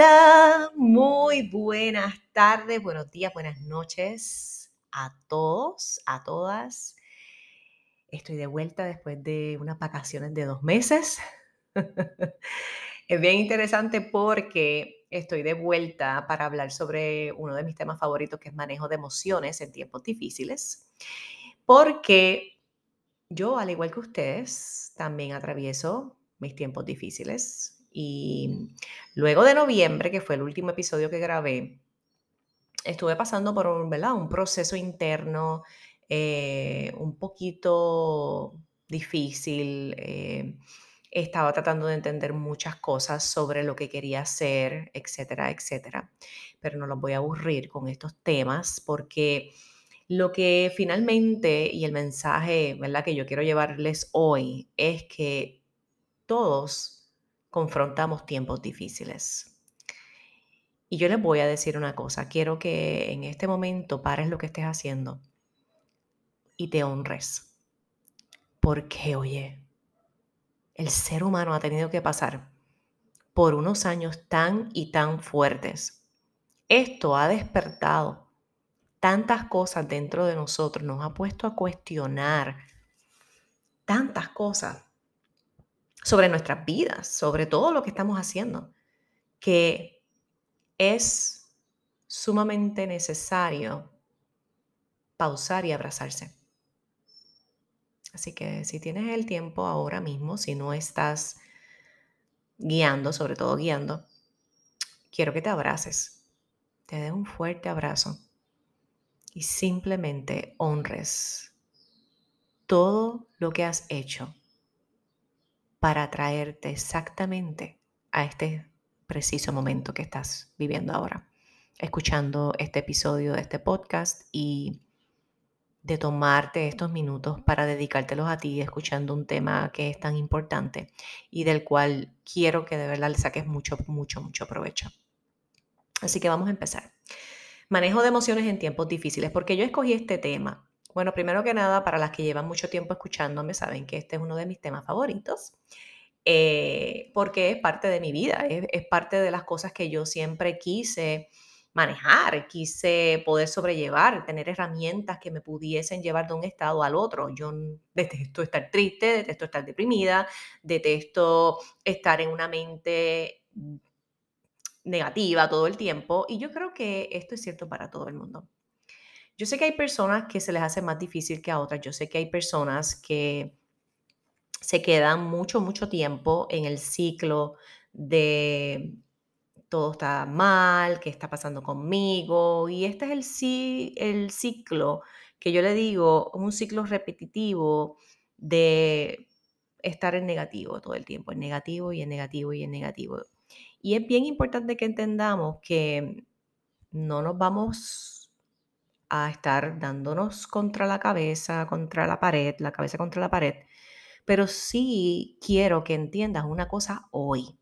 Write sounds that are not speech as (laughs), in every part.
Hola, muy buenas tardes, buenos días, buenas noches a todos, a todas. Estoy de vuelta después de unas vacaciones de dos meses. es bien interesante porque estoy de vuelta para hablar sobre uno de mis temas favoritos, que es manejo de emociones en tiempos difíciles. Porque yo, al igual que ustedes, también atravieso mis tiempos difíciles y luego de noviembre, que fue el último episodio que grabé, estuve pasando por un, ¿verdad? un proceso interno eh, un poquito difícil. Eh, estaba tratando de entender muchas cosas sobre lo que quería hacer, etcétera, etcétera. Pero no los voy a aburrir con estos temas porque lo que finalmente y el mensaje, ¿verdad? que yo quiero llevarles hoy es que todos confrontamos tiempos difíciles. Y yo les voy a decir una cosa, quiero que en este momento pares lo que estés haciendo y te honres. Porque, oye, el ser humano ha tenido que pasar por unos años tan y tan fuertes. Esto ha despertado tantas cosas dentro de nosotros, nos ha puesto a cuestionar tantas cosas sobre nuestras vidas, sobre todo lo que estamos haciendo, que es sumamente necesario pausar y abrazarse. Así que si tienes el tiempo ahora mismo, si no estás guiando, sobre todo guiando, quiero que te abraces, te dé un fuerte abrazo y simplemente honres todo lo que has hecho para traerte exactamente a este preciso momento que estás viviendo ahora, escuchando este episodio de este podcast y de tomarte estos minutos para dedicártelos a ti, escuchando un tema que es tan importante y del cual quiero que de verdad le saques mucho, mucho, mucho provecho. Así que vamos a empezar. Manejo de emociones en tiempos difíciles. porque yo escogí este tema? Bueno, primero que nada, para las que llevan mucho tiempo escuchándome, saben que este es uno de mis temas favoritos, eh, porque es parte de mi vida, es, parte de las cosas que yo siempre quise manejar, quise poder sobrellevar, tener herramientas que me pudiesen llevar de un estado al otro. Yo detesto estar triste, detesto estar deprimida, detesto estar en una mente negativa todo el tiempo y yo creo que esto es cierto para todo el mundo. Yo sé que hay personas que se les hace más difícil que a otras. Yo sé que hay personas que se quedan mucho, mucho tiempo en el ciclo de todo está mal, qué está pasando conmigo. Y este es el, el ciclo que yo le digo, un ciclo repetitivo de estar en negativo todo el tiempo, en negativo y en negativo y en negativo. Y es bien importante que entendamos que no nos vamos a estar dándonos contra la cabeza, contra la pared, la cabeza contra la pared, pero sí quiero que entiendas una cosa hoy.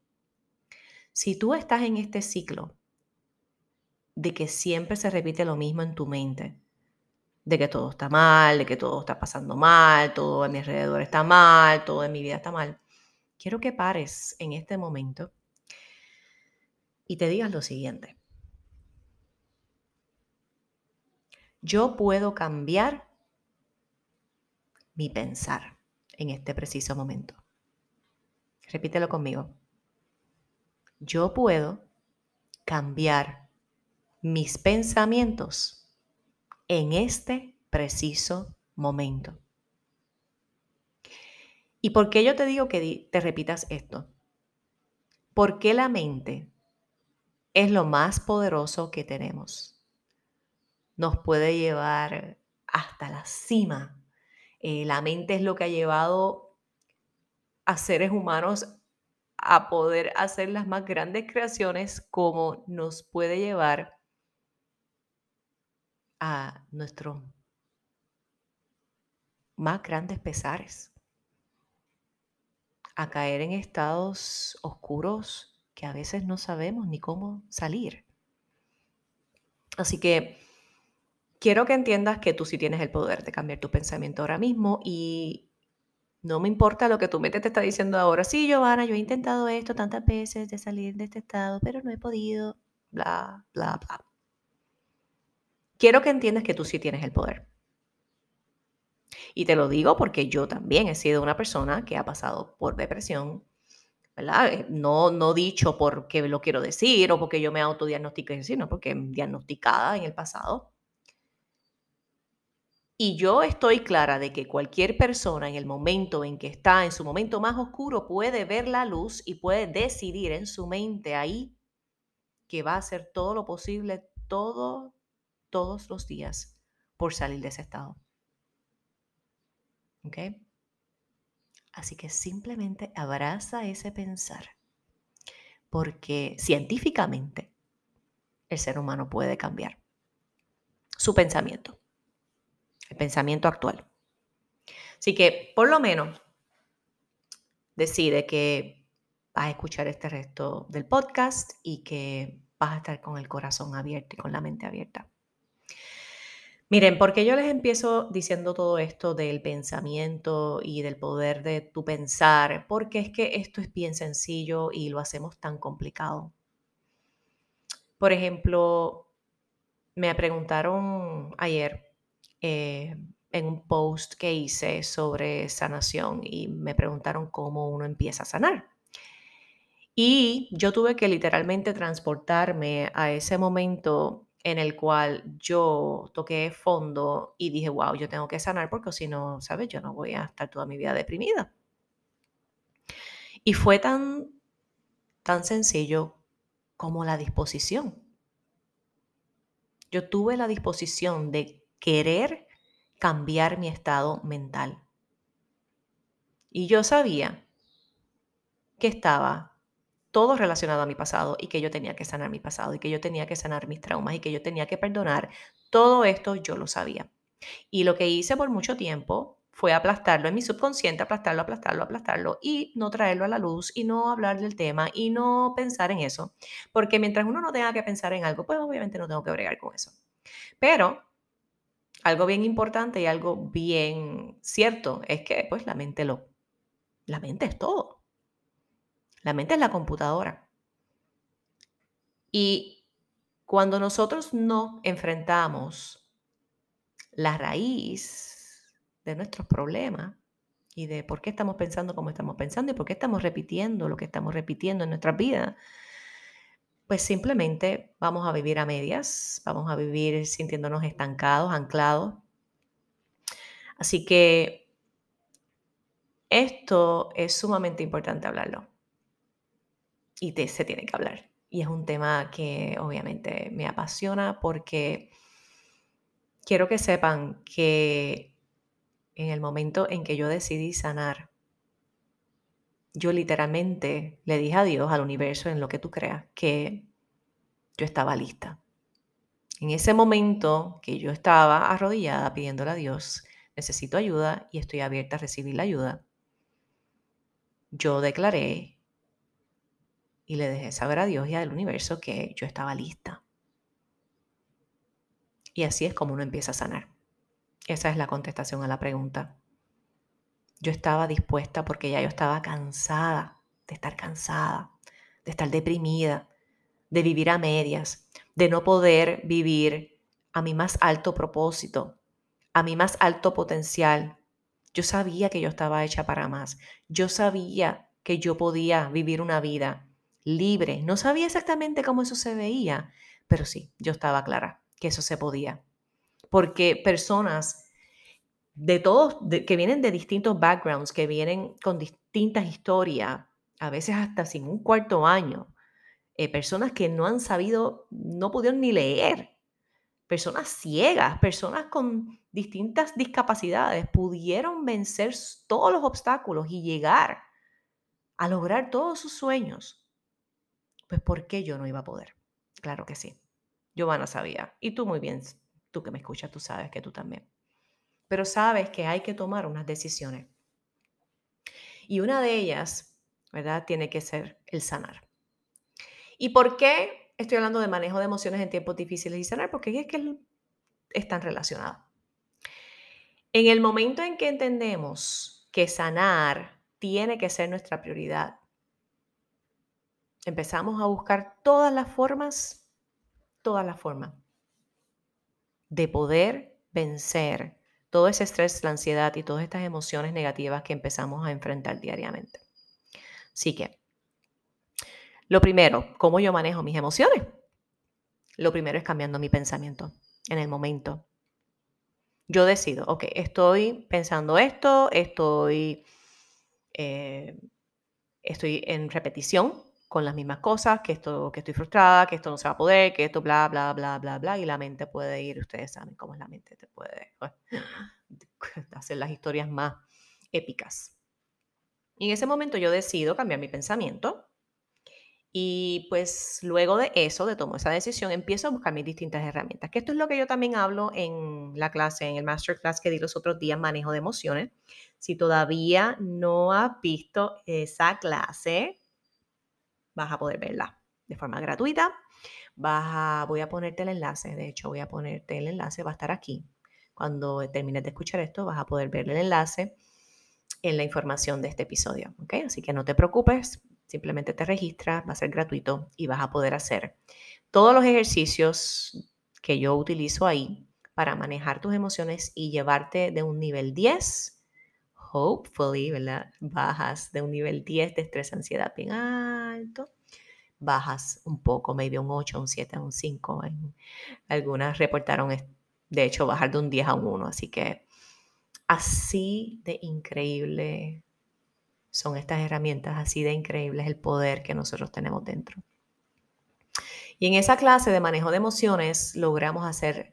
Si tú estás en este ciclo de que siempre se repite lo mismo en tu mente, de que todo está mal, de que todo está pasando mal, todo a mi alrededor está mal, todo en mi vida está mal, quiero que pares en este momento y te digas lo siguiente. Yo puedo cambiar mi pensar en este preciso momento. Repítelo conmigo. Yo puedo cambiar mis pensamientos en este preciso momento. ¿Y por qué yo te digo que te repitas esto? Porque la mente es lo más poderoso que tenemos nos puede llevar hasta la cima. Eh, la mente es lo que ha llevado a seres humanos a poder hacer las más grandes creaciones como nos puede llevar a nuestros más grandes pesares, a caer en estados oscuros que a veces no sabemos ni cómo salir. Así que quiero que entiendas que tú sí tienes el poder de cambiar tu pensamiento ahora mismo y No me importa lo que tu mente te está diciendo ahora. Sí, Giovanna, yo he intentado esto tantas veces de salir de este estado, pero no he podido. Bla, bla, bla. Quiero que entiendas que tú sí tienes el poder. Y te lo digo porque yo también he sido una persona que ha pasado por depresión, ¿verdad? Eh, no, no dicho porque lo quiero decir o porque yo me autodiagnostiqué, sino porque diagnosticada en el pasado. Y yo estoy clara de que cualquier persona en el momento en que está en su momento más oscuro puede ver la luz y puede decidir en su mente ahí que va a hacer todo lo posible todo, todos los días por salir de ese estado. ¿Ok? Así que simplemente abraza ese pensar, porque científicamente el ser humano puede cambiar su pensamiento, el pensamiento actual. Así que por lo menos decide que vas a escuchar este resto del podcast y que vas a estar con el corazón abierto y con la mente abierta. Miren, porque yo les empiezo diciendo todo esto del pensamiento y del poder de tu pensar, porque es que esto es bien sencillo y lo hacemos tan complicado. Por ejemplo, me preguntaron ayer eh, en un post que hice sobre sanación y me preguntaron cómo uno empieza a sanar. Y yo tuve que literalmente transportarme a ese momento en el cual yo toqué fondo y dije, wow, yo tengo que sanar porque si no, ¿sabes? Yo no voy a estar toda mi vida deprimida. Y fue tan, tan sencillo como la disposición. Yo tuve la disposición de querer cambiar mi estado mental. Y yo sabía que estaba todo relacionado a mi pasado y que yo tenía que sanar mi pasado y que yo tenía que sanar mis traumas y que yo tenía que perdonar. Todo esto yo lo sabía. Y lo que hice por mucho tiempo fue aplastarlo en mi subconsciente, aplastarlo, aplastarlo, aplastarlo y no traerlo a la luz y no hablar del tema y no pensar en eso. Porque mientras uno no tenga que pensar en algo, pues obviamente no tengo que bregar con eso. Pero algo bien importante y algo bien cierto es que pues la mente lo la mente es todo. La mente es la computadora. Y cuando nosotros no enfrentamos la raíz de nuestros problemas y de por qué estamos pensando como estamos pensando y por qué estamos repitiendo lo que estamos repitiendo en nuestra vida, pues simplemente vamos a vivir a medias, vamos a vivir sintiéndonos estancados, anclados. Así que esto es sumamente importante hablarlo y se tiene que hablar. Y es un tema que obviamente me apasiona porque quiero que sepan que en el momento en que yo decidí sanar, yo literalmente le dije a Dios, al universo, en lo que tú creas, que yo estaba lista. En ese momento que yo estaba arrodillada pidiéndole a Dios, necesito ayuda y estoy abierta a recibir la ayuda, yo declaré y le dejé saber a Dios y al universo que yo estaba lista. Y así es como uno empieza a sanar. Esa es la contestación a la pregunta. Yo estaba dispuesta porque ya yo estaba cansada de estar cansada, de estar deprimida, de vivir a medias, de no poder vivir a mi más alto propósito, a mi más alto potencial. Yo sabía que yo estaba hecha para más. Yo sabía que yo podía vivir una vida libre. No sabía exactamente cómo eso se veía, pero sí, yo estaba clara que eso se podía. Porque personas de todos, que vienen de distintos backgrounds, que vienen con distintas historias, a veces hasta sin un cuarto año, eh, personas que no han sabido, no pudieron ni leer, personas ciegas, personas con distintas discapacidades, pudieron vencer todos los obstáculos y llegar a lograr todos sus sueños pues ¿por qué yo no iba a poder? Claro que sí. Giovanna sabía. Y tú muy bien, tú que me escuchas, tú sabes que tú también. Pero sabes que hay que tomar unas decisiones. Y una de ellas, ¿verdad? Tiene que ser el sanar. ¿Y por qué estoy hablando de manejo de emociones en tiempos difíciles y sanar? Porque es que están relacionados. En el momento en que entendemos que sanar tiene que ser nuestra prioridad. Empezamos a buscar todas las formas, todas las formas de poder vencer todo ese estrés, la ansiedad y todas estas emociones negativas que empezamos a enfrentar diariamente. Así que, lo primero, ¿cómo yo manejo mis emociones? Lo primero es cambiando mi pensamiento en el momento. Yo decido, ok, estoy pensando esto, estoy, eh, estoy en repetición con las mismas cosas, que esto, que estoy frustrada, que esto no se va a poder, que esto bla, bla, bla, bla, bla, y la mente puede ir, ustedes saben cómo es la mente, te puede pues, (laughs) hacer las historias más épicas. Y en ese momento yo decido cambiar mi pensamiento y pues luego de eso, de tomar esa decisión, empiezo a buscar mis distintas herramientas. Que esto es lo que yo también hablo en la clase, en el masterclass que di los otros días, manejo de emociones. Si todavía no has visto esa clase, vas a poder verla de forma gratuita. Vas voy a ponerte el enlace, de hecho voy a ponerte el enlace, va a estar aquí. Cuando termines de escuchar esto, vas a poder ver el enlace en la información de este episodio. ¿ok? Así que no te preocupes, simplemente te registras, va a ser gratuito y vas a poder hacer todos los ejercicios que yo utilizo ahí para manejar tus emociones y llevarte de un nivel 10 hopefully, ¿verdad? Bajas de un nivel 10 de estrés, ansiedad bien alto, bajas un poco, maybe un 8, un 7, un 5. Algunas reportaron, de hecho, bajar de un 10 a un 1. Así que así de increíble son estas herramientas, así de increíble es el poder que nosotros tenemos dentro. Y en esa clase de manejo de emociones logramos hacer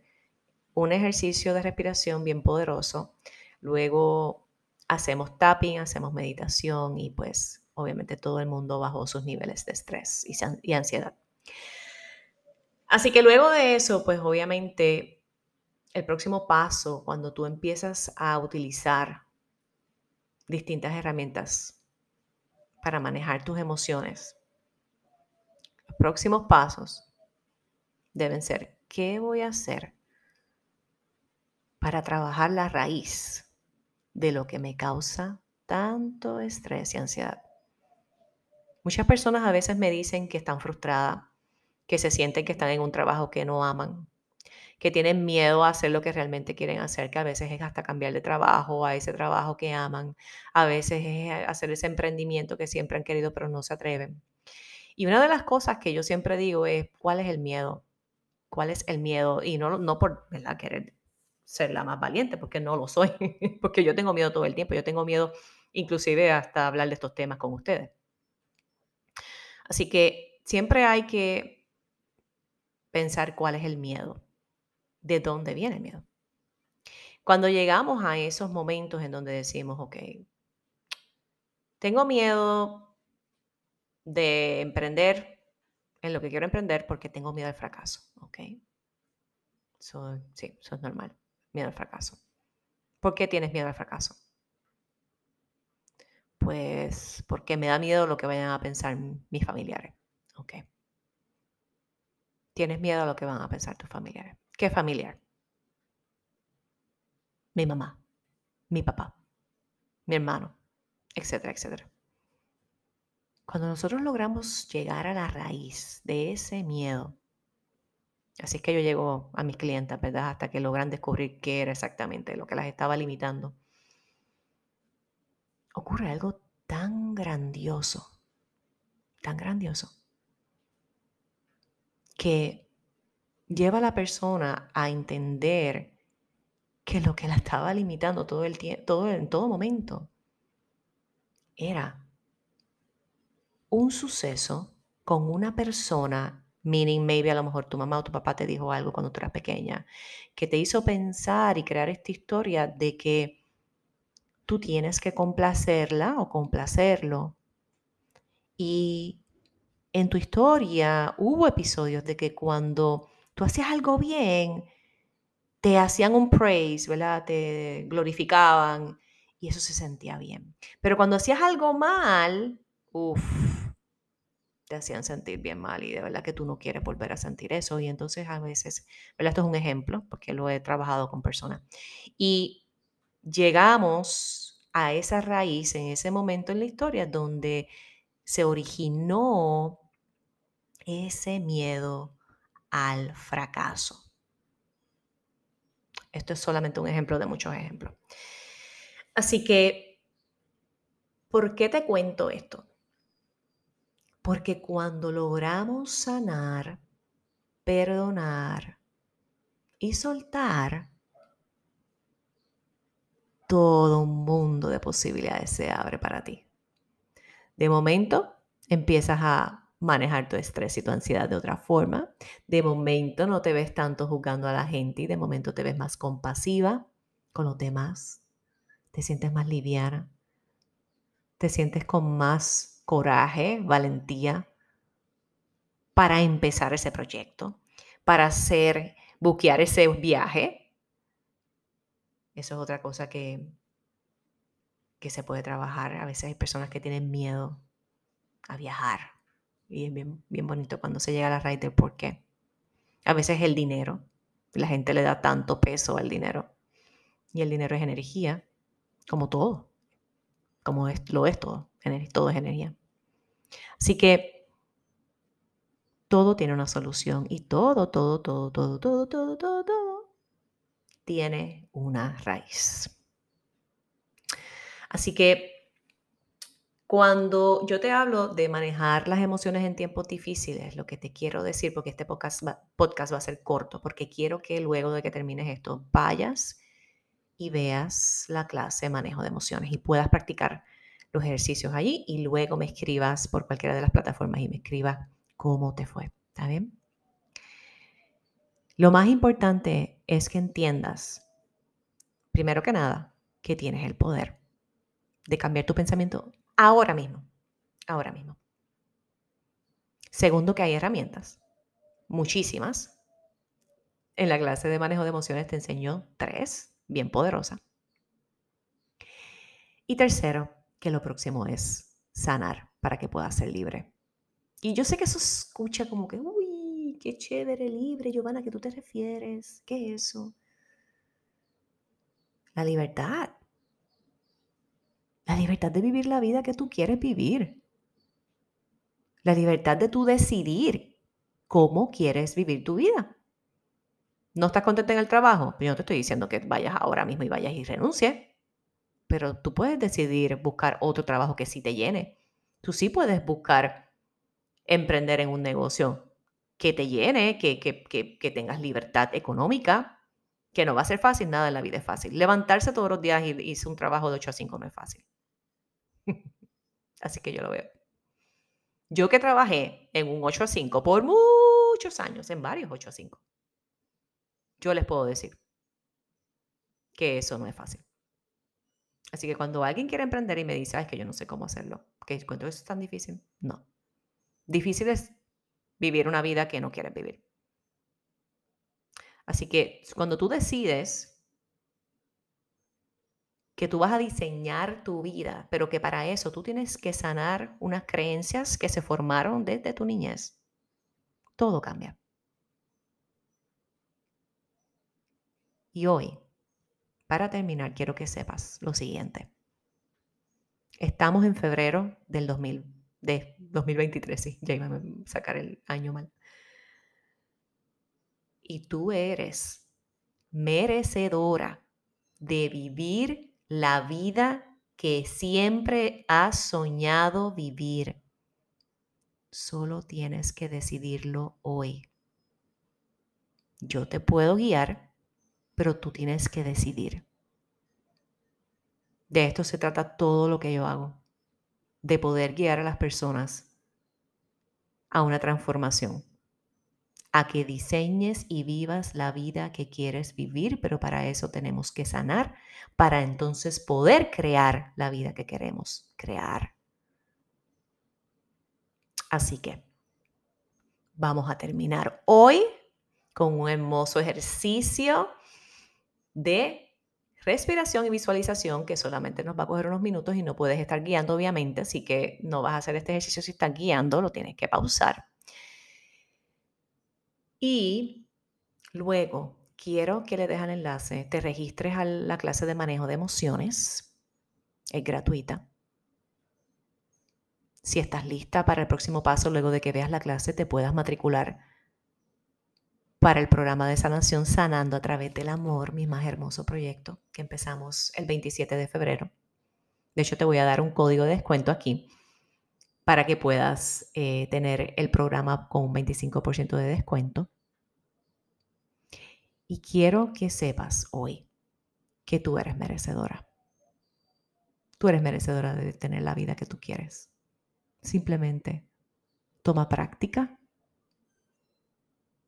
un ejercicio de respiración bien poderoso. Luego hacemos tapping, hacemos meditación y pues obviamente todo el mundo bajó sus niveles de estrés y, ansiedad. Así que luego de eso, pues obviamente el próximo paso, cuando tú empiezas a utilizar distintas herramientas para manejar tus emociones, los próximos pasos deben ser, ¿qué voy a hacer para trabajar la raíz de lo que me causa tanto estrés y ansiedad. Muchas personas a veces me dicen que están frustradas, que se sienten que están en un trabajo que no aman, que tienen miedo a hacer lo que realmente quieren hacer, que a veces es hasta cambiar de trabajo a ese trabajo que aman, a veces es hacer ese emprendimiento que siempre han querido pero no se atreven. Y una de las cosas que yo siempre digo es, ¿cuál es el miedo? ¿Cuál es el miedo? Y no, no por ¿verdad? querer ser la más valiente, porque no lo soy, (laughs) porque yo tengo miedo todo el tiempo, yo tengo miedo inclusive hasta hablar de estos temas con ustedes. Así que siempre hay que pensar cuál es el miedo, de dónde viene el miedo. Cuando llegamos a esos momentos en donde decimos, ok, tengo miedo de emprender en lo que quiero emprender porque tengo miedo al fracaso, ok. sí, eso es normal miedo al fracaso. ¿Por qué tienes miedo al fracaso? Pues porque me da miedo lo que vayan a pensar mis familiares. Ok. Tienes miedo a lo que van a pensar tus familiares. ¿Qué familiar? Mi mamá, mi papá, mi hermano, etcétera, etcétera. Cuando nosotros logramos llegar a la raíz de ese miedo, Así es que yo llego a mis clientes, ¿verdad? Hasta que logran descubrir qué era exactamente lo que las estaba limitando. Ocurre algo tan grandioso, tan grandioso, que lleva a la persona a entender que lo que la estaba limitando todo el tiempo, todo, en todo momento, era un suceso con una persona Meaning, maybe a lo mejor tu mamá o tu papá te dijo algo cuando tú eras pequeña, que te hizo pensar y crear esta historia de que tú tienes que complacerla o complacerlo. Y en tu historia hubo episodios de que cuando tú hacías algo bien, te hacían un praise, ¿verdad? Te glorificaban y eso se sentía bien. Pero cuando hacías algo mal, uff, te hacían sentir bien mal y de verdad que tú no quieres volver a sentir eso. Y entonces a veces, ¿verdad? Esto es un ejemplo porque lo he trabajado con personas. Y llegamos a esa raíz en ese momento en la historia donde se originó ese miedo al fracaso. Esto es solamente un ejemplo de muchos ejemplos. Así que, ¿por qué te cuento esto? Porque cuando logramos sanar, perdonar y soltar, todo un mundo de posibilidades se abre para ti. De momento, empiezas a manejar tu estrés y tu ansiedad de otra forma. De momento no te ves tanto juzgando a la gente y de momento te ves más compasiva con los demás. Te sientes más liviana. Te sientes con más coraje, valentía para empezar ese proyecto, para hacer, buquear ese viaje. Eso es otra cosa que, que se puede trabajar. A veces hay personas que tienen miedo a viajar y es bien, bien bonito cuando se llega a la raíz del por qué. A veces el dinero. La gente le da tanto peso al dinero. Y el dinero es energía, como todo. Como es, lo es todo. Todo es energía. Así que todo tiene una solución. Y todo, todo, todo, todo, todo, todo, todo, tiene una raíz. Así que cuando yo te hablo de manejar las emociones en tiempos difíciles, lo que te quiero decir, porque este podcast va, podcast va a ser corto, porque quiero que luego de que termines esto vayas y veas la clase manejo de emociones y puedas practicar los ejercicios allí y luego me escribas por cualquiera de las plataformas y me escribas cómo te fue. ¿Está bien? Lo más importante es que entiendas, primero que nada, que tienes el poder de cambiar tu pensamiento Ahora mismo. Ahora mismo. Segundo, que hay herramientas. Muchísimas. En la clase de manejo de emociones te enseño tres, bien poderosas. Y tercero, que lo próximo es sanar para que puedas ser libre. Y yo sé que eso escucha como que, uy, qué chévere, libre, Giovanna, ¿qué tú te refieres? ¿Qué es eso? La libertad. La libertad de vivir la vida que tú quieres vivir. La libertad de tú decidir cómo quieres vivir tu vida. ¿No estás contenta en el trabajo? Yo no te estoy diciendo que vayas ahora mismo y vayas y renuncies. Pero tú puedes decidir buscar otro trabajo que sí te llene. Tú sí puedes buscar emprender en un negocio que te llene, que, que, que tengas libertad económica, que no va a ser fácil, nada en la vida es fácil. Levantarse todos los días y irse un trabajo de 8 a 5 no es fácil. (laughs) Así que yo lo veo. Yo que trabajé en un 8 a 5 por muchos años, en varios 8 a 5, yo les puedo decir que eso no es fácil. Así que cuando alguien quiere emprender y me dice, es que yo no sé cómo hacerlo, que cuento eso es tan difícil, no. Difícil es vivir una vida que no quieres vivir. Así que cuando tú decides que tú vas a diseñar tu vida, pero que para eso tú tienes que sanar unas creencias que se formaron desde tu niñez. Todo cambia. Y hoy, para terminar, quiero que sepas lo siguiente. Estamos en febrero del 2000, de 2023, sí, ya iba a sacar el año mal. Y tú eres merecedora de vivir la vida que siempre has soñado vivir. Solo tienes que decidirlo hoy. Yo te puedo guiar, pero tú tienes que decidir. De esto se trata todo lo que yo hago, de poder guiar a las personas a una transformación a que diseñes y vivas la vida que quieres vivir, pero para eso tenemos que sanar, para entonces poder crear la vida que queremos crear. Así que vamos a terminar hoy con un hermoso ejercicio de respiración y visualización que solamente nos va a coger unos minutos y no puedes estar guiando, obviamente, así que no vas a hacer este ejercicio si estás guiando, lo tienes que pausar. Y luego quiero que le dejes el enlace, te registres a la clase de manejo de emociones Es gratuita. Si estás lista para el próximo paso, luego de que veas la clase, te puedas matricular para el programa de sanación Sanando a través del amor, mi más hermoso proyecto, que empezamos el 27 de febrero. De hecho, te voy a dar un código de descuento aquí para que puedas eh, tener el programa con un 25% de descuento. Y quiero que sepas hoy que tú eres merecedora. Tú eres merecedora de tener la vida que tú quieres. Simplemente toma práctica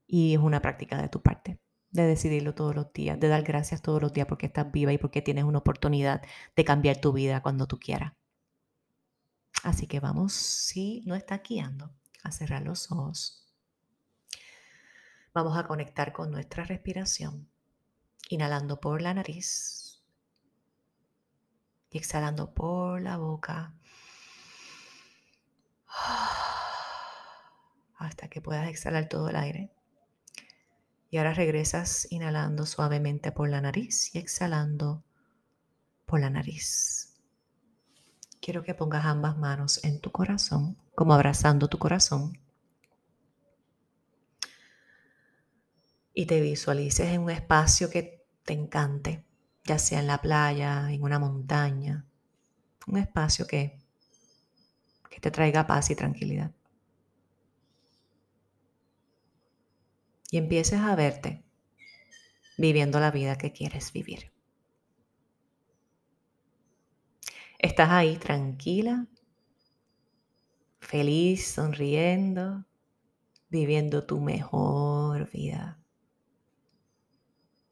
y es una práctica de tu parte, de decidirlo todos los días, de dar gracias todos los días porque estás viva y porque tienes una oportunidad de cambiar tu vida cuando tú quieras. Así que vamos, si no está guiando, a cerrar los ojos. Vamos a conectar con nuestra respiración, inhalando por la nariz y exhalando por la boca. (sighs) Hasta que puedas exhalar todo el aire. Y ahora regresas inhalando suavemente por la nariz y exhalando por la nariz. Quiero que pongas ambas manos en tu corazón, como abrazando tu corazón. y te visualices en un espacio que te encante, ya sea en la playa, en una montaña, un espacio que, que te traiga paz y tranquilidad. Y empieces a verte viviendo la vida que quieres vivir. Estás ahí tranquila, feliz, sonriendo, viviendo tu mejor vida.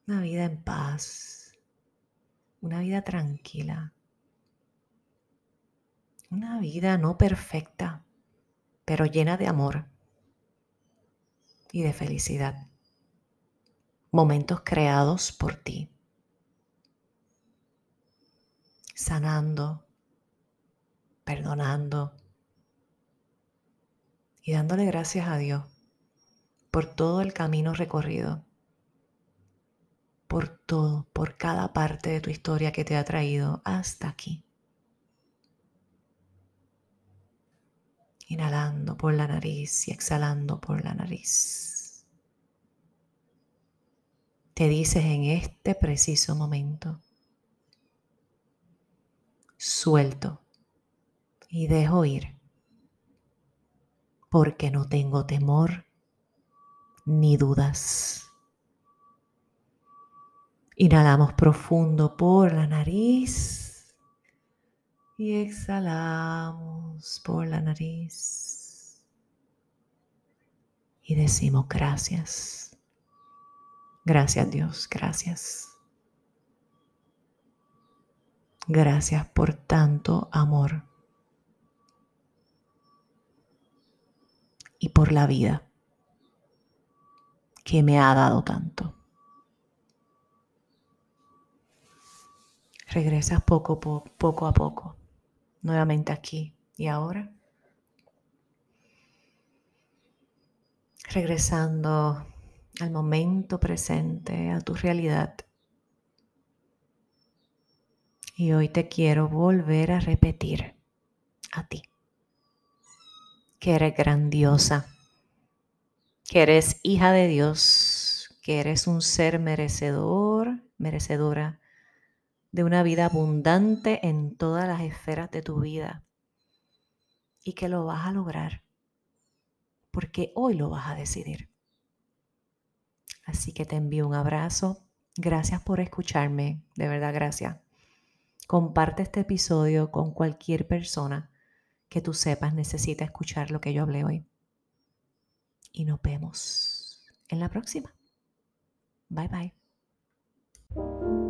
Una vida en paz, una vida tranquila, una vida no perfecta, pero llena de amor y de felicidad. Momentos creados por ti, sanando, perdonando y dándole gracias a Dios por todo el camino recorrido por todo, por cada parte de tu historia que te ha traído hasta aquí. Inhalando por la nariz y exhalando por la nariz. Te dices en este preciso momento, suelto y dejo ir, porque no tengo temor ni dudas. Inhalamos profundo por la nariz y exhalamos por la nariz. Y decimos gracias. Gracias Dios, gracias. Gracias por tanto amor y por la vida que me ha dado tanto. regresas poco, poco a poco, nuevamente aquí y ahora. Regresando al momento presente, a tu realidad. Y hoy te quiero volver a repetir a ti que eres grandiosa, que eres hija de Dios, que eres un ser merecedor, merecedora de una vida abundante en todas las esferas de tu vida y que lo vas a lograr porque hoy lo vas a decidir. Así que te envío un abrazo. Gracias por escucharme, de verdad gracias. Comparte este episodio con cualquier persona que tú sepas necesita escuchar lo que yo hablé hoy. Y nos vemos en la próxima. Bye bye.